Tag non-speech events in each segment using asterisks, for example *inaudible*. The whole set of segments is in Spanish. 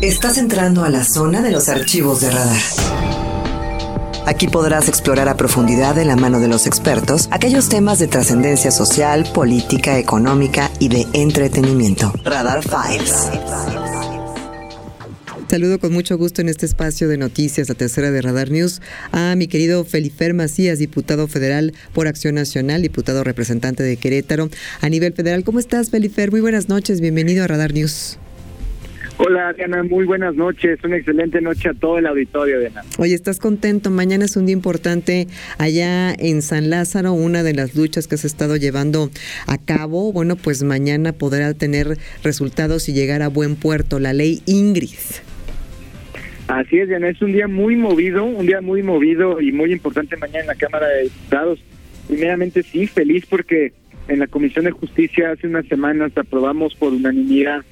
Estás entrando a la zona de los archivos de radar. Aquí podrás explorar a profundidad de la mano de los expertos aquellos temas de trascendencia social, política, económica y de entretenimiento. Radar Files. Saludo con mucho gusto en este espacio de noticias, la tercera de Radar News, a mi querido Felifer Macías, diputado federal por Acción Nacional, diputado representante de Querétaro a nivel federal. ¿Cómo estás, Felifer? Muy buenas noches, bienvenido a Radar News. Hola Diana, muy buenas noches, una excelente noche a todo el auditorio Diana. Oye, ¿estás contento? Mañana es un día importante allá en San Lázaro, una de las luchas que se ha estado llevando a cabo. Bueno, pues mañana podrá tener resultados y llegar a buen puerto, la ley Ingrid. Así es, Diana, es un día muy movido, un día muy movido y muy importante mañana en la Cámara de Diputados. Primeramente sí, feliz porque en la Comisión de Justicia hace unas semanas aprobamos por unanimidad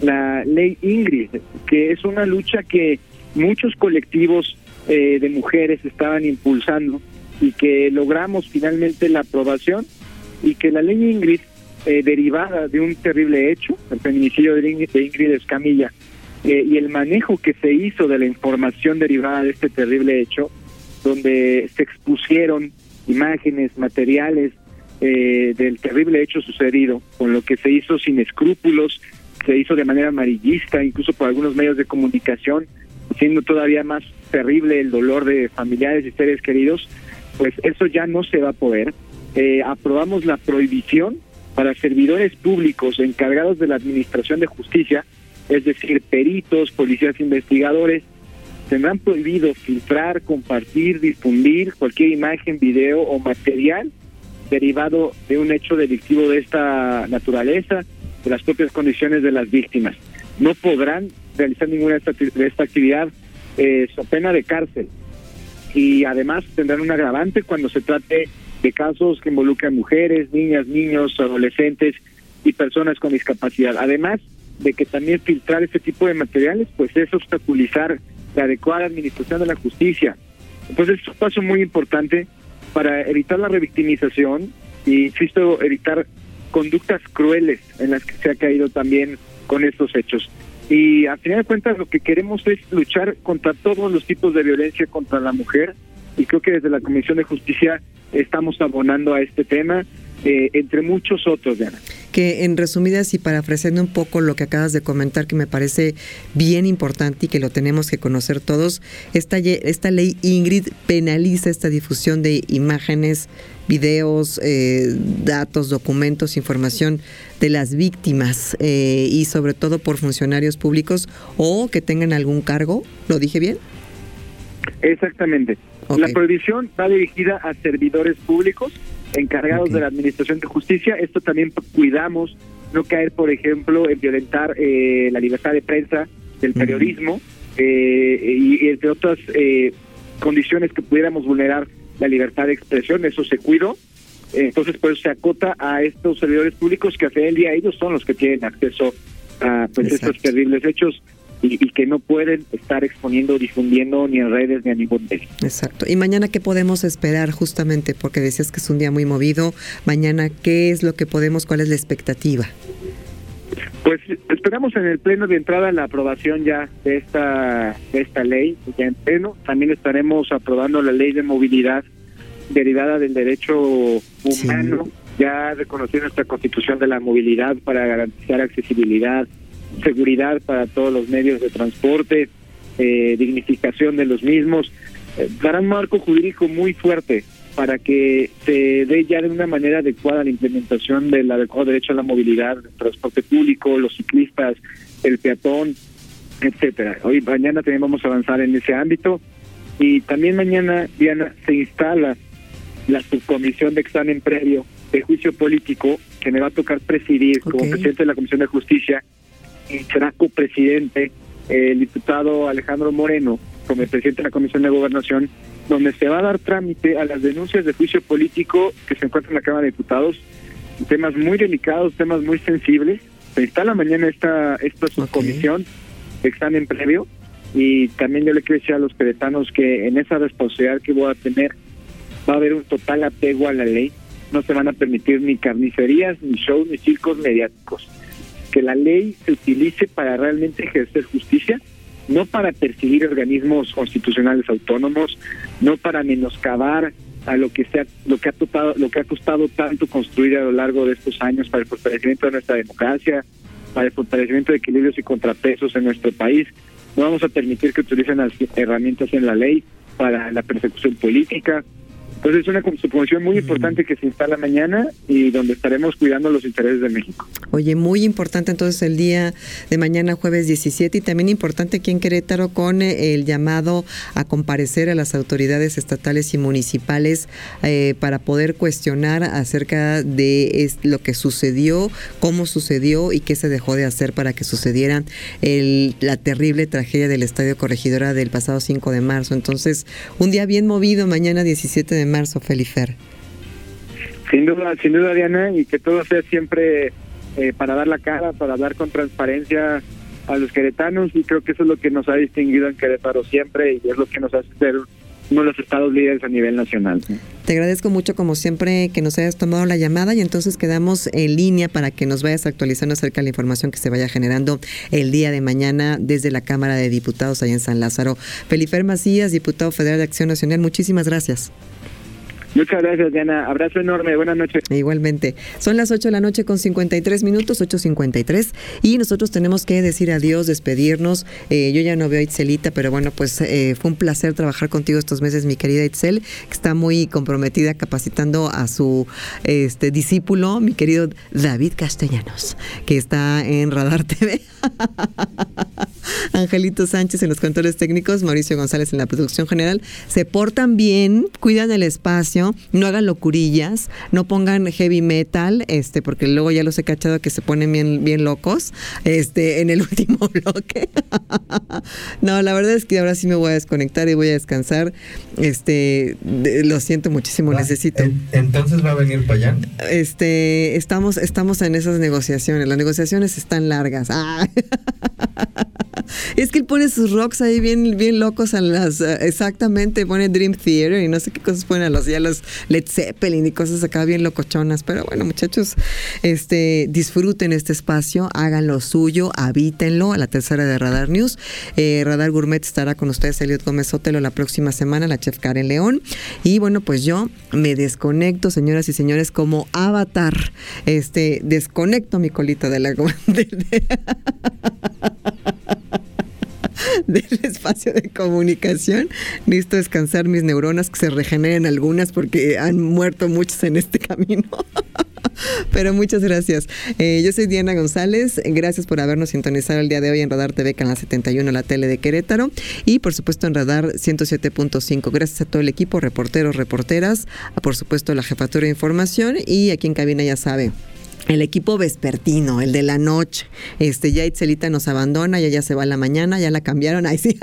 la ley Ingrid, que es una lucha que muchos colectivos eh, de mujeres estaban impulsando y que logramos finalmente la aprobación y que la ley Ingrid, eh, derivada de un terrible hecho, el feminicidio de Ingrid Escamilla, eh, y el manejo que se hizo de la información derivada de este terrible hecho, donde se expusieron imágenes, materiales eh, del terrible hecho sucedido, con lo que se hizo sin escrúpulos, se hizo de manera amarillista, incluso por algunos medios de comunicación, siendo todavía más terrible el dolor de familiares y seres queridos, pues eso ya no se va a poder. Eh, aprobamos la prohibición para servidores públicos encargados de la Administración de Justicia es decir, peritos, policías investigadores, tendrán prohibido filtrar, compartir, difundir cualquier imagen, video o material derivado de un hecho delictivo de esta naturaleza, de las propias condiciones de las víctimas. No podrán realizar ninguna de esta actividad eh, so pena de cárcel. Y además tendrán un agravante cuando se trate de casos que involucran mujeres, niñas, niños, adolescentes y personas con discapacidad. Además, de que también filtrar este tipo de materiales, pues es obstaculizar la adecuada administración de la justicia. Entonces es un paso muy importante para evitar la revictimización y, insisto, evitar conductas crueles en las que se ha caído también con estos hechos. Y a final de cuentas lo que queremos es luchar contra todos los tipos de violencia contra la mujer y creo que desde la Comisión de Justicia estamos abonando a este tema, eh, entre muchos otros, Diana que en resumidas y parafraseando un poco lo que acabas de comentar, que me parece bien importante y que lo tenemos que conocer todos, esta, esta ley Ingrid penaliza esta difusión de imágenes, videos, eh, datos, documentos, información de las víctimas eh, y sobre todo por funcionarios públicos o que tengan algún cargo. ¿Lo dije bien? Exactamente. La prohibición va dirigida a servidores públicos encargados de la Administración de Justicia. Esto también cuidamos no caer, por ejemplo, en violentar eh, la libertad de prensa, del periodismo eh, y, entre otras eh, condiciones que pudiéramos vulnerar la libertad de expresión. Eso se cuidó. Entonces, pues se acota a estos servidores públicos que hace el día ellos son los que tienen acceso a pues estos terribles hechos y, que no pueden estar exponiendo, difundiendo ni en redes ni a ningún medio. Exacto. ¿Y mañana qué podemos esperar justamente? Porque decías que es un día muy movido. Mañana, ¿qué es lo que podemos, cuál es la expectativa? Pues esperamos en el pleno de entrada la aprobación ya de esta de esta ley, ya en pleno. También estaremos aprobando la ley de movilidad derivada del derecho humano, ya reconociendo nuestra constitución de la movilidad para garantizar accesibilidad, seguridad para todos los medios de transporte, eh, dignificación de los mismos, eh, dará un marco jurídico muy fuerte para que se dé ya de una manera adecuada la implementación del adecuado derecho a la movilidad, el transporte público, los ciclistas, el peatón, etcétera. Hoy mañana también vamos a avanzar en ese ámbito. Y también mañana Diana se instala la subcomisión de examen previo de juicio político que me va a tocar presidir como presidente de la Comisión de Justicia será copresidente el diputado Alejandro Moreno como presidente de la Comisión de Gobernación, donde se va a dar trámite a las denuncias de juicio político que se encuentran en la Cámara de Diputados, temas muy delicados, temas muy sensibles. Se instala mañana esta, esta subcomisión de examen previo y también yo le quiero decir a los queretanos que en esa responsabilidad que voy a tener va a haber un total apego a la ley, no se van a permitir ni carnicerías, ni shows, ni circos mediáticos que la ley se utilice para realmente ejercer justicia no para perseguir organismos constitucionales autónomos, no para menoscabar a lo que sea lo que ha tocado, lo que ha costado tanto construir a lo largo de estos años para el fortalecimiento de nuestra democracia, para el fortalecimiento de equilibrios y contrapesos en nuestro país. No vamos a permitir que utilicen las herramientas en la ley para la persecución política, entonces es una suposición muy importante que se instala mañana y donde estaremos cuidando los intereses de México. Oye, muy importante entonces el día de mañana, jueves 17, y también importante aquí en Querétaro con eh, el llamado a comparecer a las autoridades estatales y municipales eh, para poder cuestionar acerca de lo que sucedió, cómo sucedió y qué se dejó de hacer para que sucediera el, la terrible tragedia del Estadio Corregidora del pasado 5 de marzo. Entonces, un día bien movido mañana 17 de marzo, Felifer. Sin duda, sin duda, Diana, y que todo sea siempre eh, para dar la cara, para hablar con transparencia a los queretanos, y creo que eso es lo que nos ha distinguido en Querétaro siempre, y es lo que nos hace ser uno de los estados líderes a nivel nacional. Te agradezco mucho, como siempre, que nos hayas tomado la llamada y entonces quedamos en línea para que nos vayas actualizando acerca de la información que se vaya generando el día de mañana desde la Cámara de Diputados allá en San Lázaro. Felifer Macías, diputado federal de Acción Nacional, muchísimas gracias. Muchas gracias, Diana. Abrazo enorme. Buenas noches. Igualmente. Son las 8 de la noche con 53 minutos, 8.53. Y nosotros tenemos que decir adiós, despedirnos. Eh, yo ya no veo a Itzelita, pero bueno, pues eh, fue un placer trabajar contigo estos meses, mi querida Itzel, que está muy comprometida capacitando a su este, discípulo, mi querido David Castellanos, que está en Radar TV. *laughs* Angelito Sánchez en los controles técnicos, Mauricio González en la producción general. Se portan bien, cuidan el espacio, no hagan locurillas, no pongan heavy metal, este, porque luego ya los he cachado que se ponen bien, bien locos, este, en el *laughs* último bloque. *laughs* no, la verdad es que ahora sí me voy a desconectar y voy a descansar. Este, lo siento muchísimo, necesito. Entonces va a venir para allá. Este, estamos, estamos en esas negociaciones. Las negociaciones están largas. Ah. *laughs* es que él pone sus rocks ahí bien, bien locos a las, eh, exactamente, pone Dream Theater y no sé qué cosas ponen a los, ya los Led Zeppelin y cosas acá bien locochonas. Pero bueno, muchachos, este, disfruten este espacio, hagan lo suyo, habítenlo a la tercera de Radar News. Eh, Radar Gourmet estará con ustedes, Eliot Gómez Sotelo, la próxima semana, la chef Karen León. Y bueno, pues yo me desconecto, señoras y señores, como avatar. Este, desconecto mi colita de la... *laughs* del *laughs* espacio de comunicación. Necesito descansar mis neuronas, que se regeneren algunas porque han muerto muchos en este *laughs* camino. Pero muchas gracias. Eh, yo soy Diana González. Gracias por habernos sintonizado el día de hoy en Radar TV, Canal 71, la tele de Querétaro. Y por supuesto en Radar 107.5. Gracias a todo el equipo, reporteros, reporteras, por supuesto la jefatura de información y aquí en cabina ya sabe el equipo vespertino, el de la noche. Este, ya Itzelita nos abandona, ya ya se va a la mañana, ya la cambiaron, *laughs* ahí sí.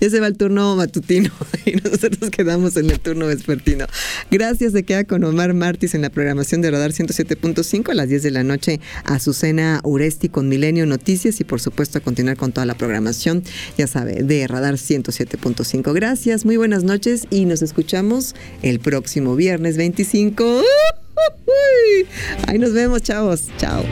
ya se va el turno matutino *laughs* y nosotros quedamos en el turno vespertino. Gracias, de queda con Omar Martis en la programación de Radar 107.5 a las 10 de la noche, Azucena Uresti con Milenio Noticias y por supuesto a continuar con toda la programación, ya sabe, de Radar 107.5. Gracias, muy buenas noches y nos escuchamos el próximo viernes 25. Ahí nos vemos, chavos. Chao.